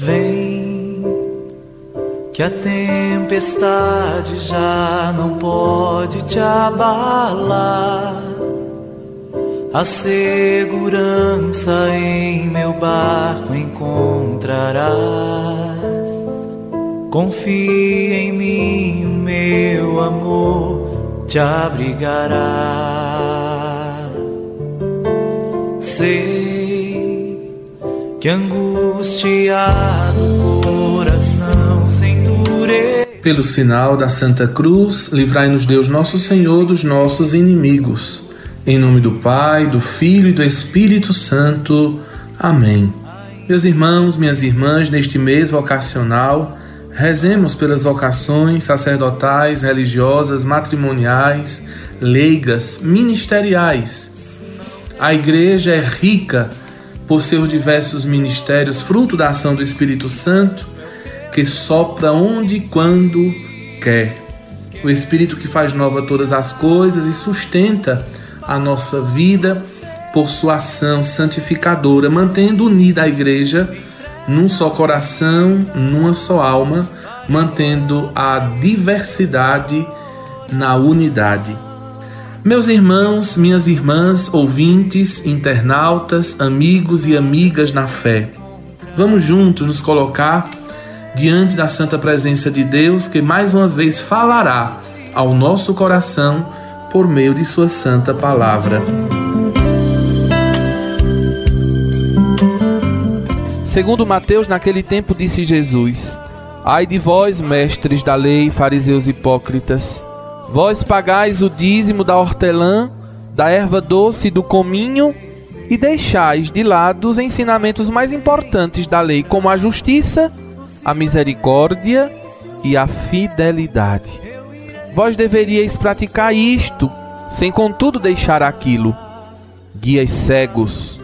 Vem, que a tempestade já não pode te abalar. A segurança em meu barco encontrarás. Confia em mim, o meu amor te abrigará. Sei que angustiado coração sem. Pelo sinal da Santa Cruz, livrai-nos Deus Nosso Senhor dos nossos inimigos. Em nome do Pai, do Filho e do Espírito Santo. Amém. Meus irmãos, minhas irmãs, neste mês vocacional, rezemos pelas vocações sacerdotais, religiosas, matrimoniais, leigas, ministeriais. A Igreja é rica por seus diversos ministérios, fruto da ação do Espírito Santo, que sopra onde e quando quer. O Espírito que faz nova todas as coisas e sustenta a nossa vida por sua ação santificadora, mantendo unida a igreja num só coração, numa só alma, mantendo a diversidade na unidade. Meus irmãos, minhas irmãs, ouvintes, internautas, amigos e amigas na fé, vamos juntos nos colocar diante da santa presença de Deus que mais uma vez falará ao nosso coração por meio de Sua santa palavra. Segundo Mateus, naquele tempo disse Jesus: Ai de vós, mestres da lei, fariseus hipócritas, vós pagais o dízimo da hortelã, da erva doce e do cominho, e deixais de lado os ensinamentos mais importantes da lei, como a justiça, a misericórdia e a fidelidade. Vós deveríeis praticar isto, sem contudo deixar aquilo. Guias cegos,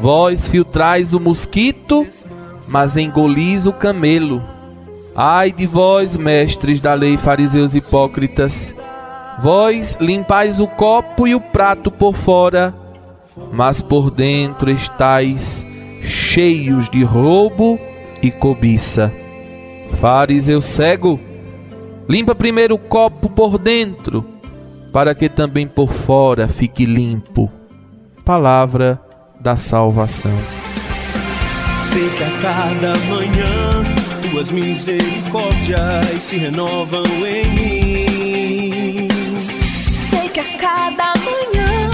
vós filtrais o mosquito, mas engolis o camelo. Ai de vós, mestres da lei, fariseus hipócritas, vós limpais o copo e o prato por fora, mas por dentro estáis cheios de roubo e cobiça. Fariseu cego, Limpa primeiro o copo por dentro, para que também por fora fique limpo. Palavra da salvação. Sei que a cada manhã tuas misericórdias se renovam em mim. Sei que a cada manhã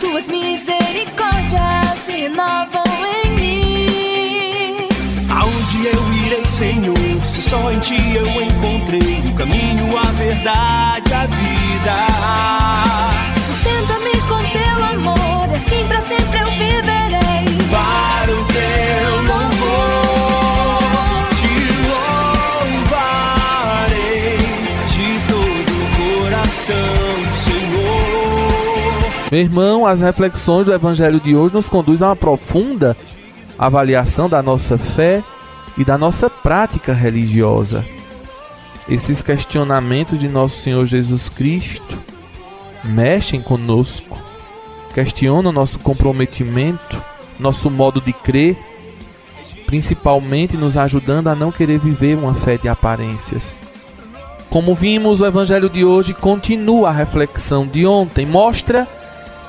tuas misericórdias se renovam em mim. Aonde eu irei, Senhor? Se só em ti eu encontrei o caminho, a verdade, a vida. Sustenta-me com teu amor, assim pra sempre eu viverei. Para o teu Meu irmão, as reflexões do Evangelho de hoje nos conduzem a uma profunda avaliação da nossa fé e da nossa prática religiosa. Esses questionamentos de nosso Senhor Jesus Cristo mexem conosco, questionam nosso comprometimento, nosso modo de crer, principalmente nos ajudando a não querer viver uma fé de aparências. Como vimos, o Evangelho de hoje continua a reflexão de ontem, mostra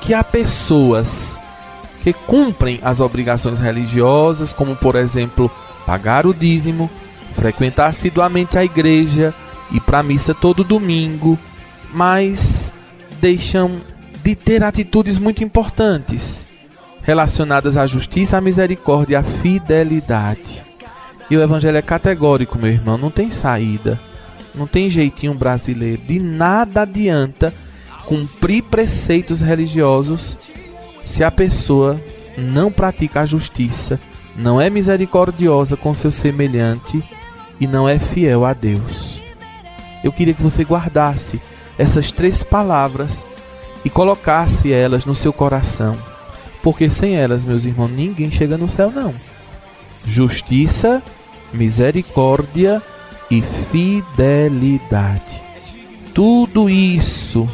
que há pessoas que cumprem as obrigações religiosas, como por exemplo pagar o dízimo, frequentar assiduamente a igreja, ir para a missa todo domingo, mas deixam de ter atitudes muito importantes relacionadas à justiça, à misericórdia à fidelidade. E o evangelho é categórico, meu irmão, não tem saída. Não tem jeitinho brasileiro. De nada adianta cumprir preceitos religiosos se a pessoa não pratica a justiça não é misericordiosa com seu semelhante e não é fiel a Deus. Eu queria que você guardasse essas três palavras e colocasse elas no seu coração, porque sem elas, meus irmãos, ninguém chega no céu, não. Justiça, misericórdia e fidelidade. Tudo isso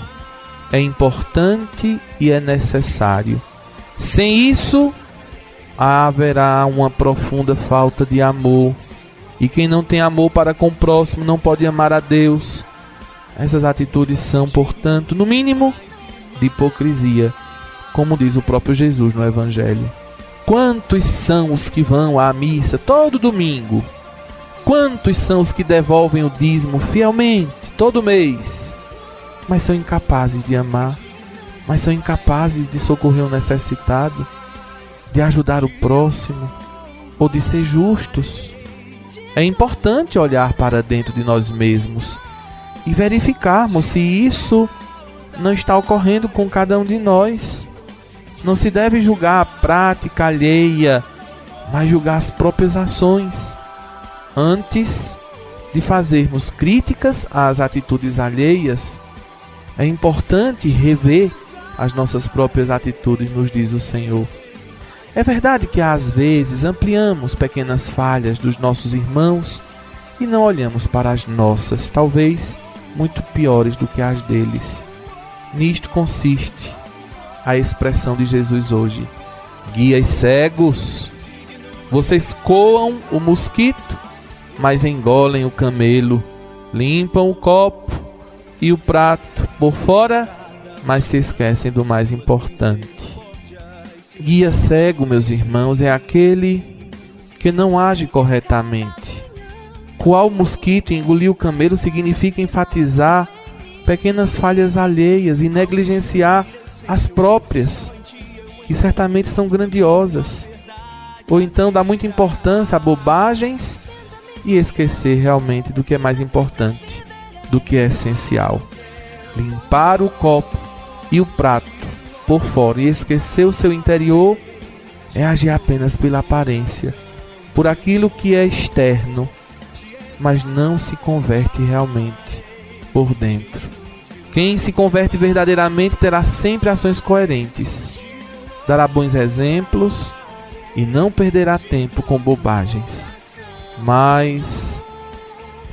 é importante e é necessário. Sem isso, haverá uma profunda falta de amor. E quem não tem amor para com o próximo não pode amar a Deus. Essas atitudes são, portanto, no mínimo, de hipocrisia, como diz o próprio Jesus no Evangelho. Quantos são os que vão à missa todo domingo? Quantos são os que devolvem o dízimo fielmente todo mês? Mas são incapazes de amar, mas são incapazes de socorrer o necessitado, de ajudar o próximo ou de ser justos. É importante olhar para dentro de nós mesmos e verificarmos se isso não está ocorrendo com cada um de nós. Não se deve julgar a prática alheia, mas julgar as próprias ações. Antes de fazermos críticas às atitudes alheias, é importante rever as nossas próprias atitudes, nos diz o Senhor. É verdade que às vezes ampliamos pequenas falhas dos nossos irmãos e não olhamos para as nossas, talvez muito piores do que as deles. Nisto consiste a expressão de Jesus hoje: Guias cegos, vocês coam o mosquito, mas engolem o camelo, limpam o copo e o prato por fora, mas se esquecem do mais importante. Guia cego, meus irmãos, é aquele que não age corretamente. O mosquito engolir o camelo significa enfatizar pequenas falhas alheias e negligenciar as próprias, que certamente são grandiosas. Ou então dar muita importância a bobagens e esquecer realmente do que é mais importante, do que é essencial. Limpar o copo e o prato por fora e esquecer o seu interior é agir apenas pela aparência, por aquilo que é externo, mas não se converte realmente por dentro. Quem se converte verdadeiramente terá sempre ações coerentes, dará bons exemplos e não perderá tempo com bobagens, mas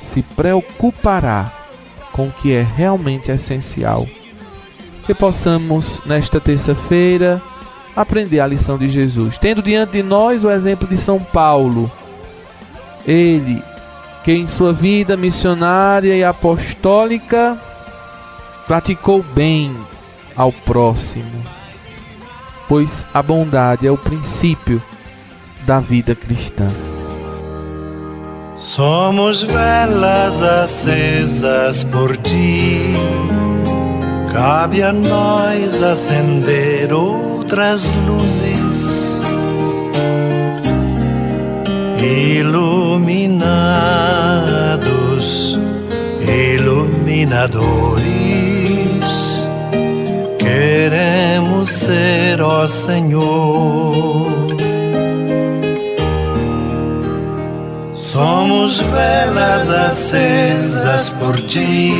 se preocupará com o que é realmente essencial. Que possamos, nesta terça-feira, aprender a lição de Jesus, tendo diante de nós o exemplo de São Paulo. Ele, que em sua vida missionária e apostólica praticou bem ao próximo, pois a bondade é o princípio da vida cristã. Somos velas acesas por ti. Cabe a nós acender outras luzes, iluminados, iluminadores. Queremos ser, ó Senhor Somos velas acesas por ti.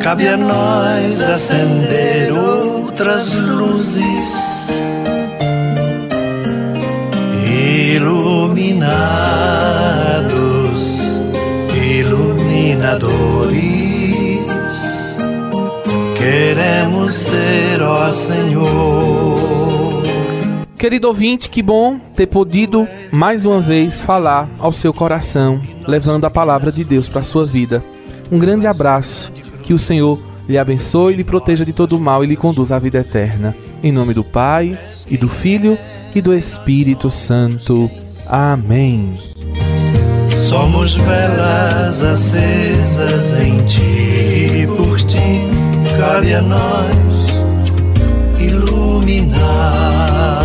Cabe a nós acender outras luzes, iluminados, iluminadores. Queremos ser, ó Senhor. Querido ouvinte, que bom ter podido mais uma vez falar ao seu coração, levando a palavra de Deus para a sua vida. Um grande abraço, que o Senhor lhe abençoe, lhe proteja de todo mal e lhe conduza à vida eterna. Em nome do Pai, e do Filho, e do Espírito Santo. Amém. Somos velas acesas em ti, por ti cabe a nós iluminar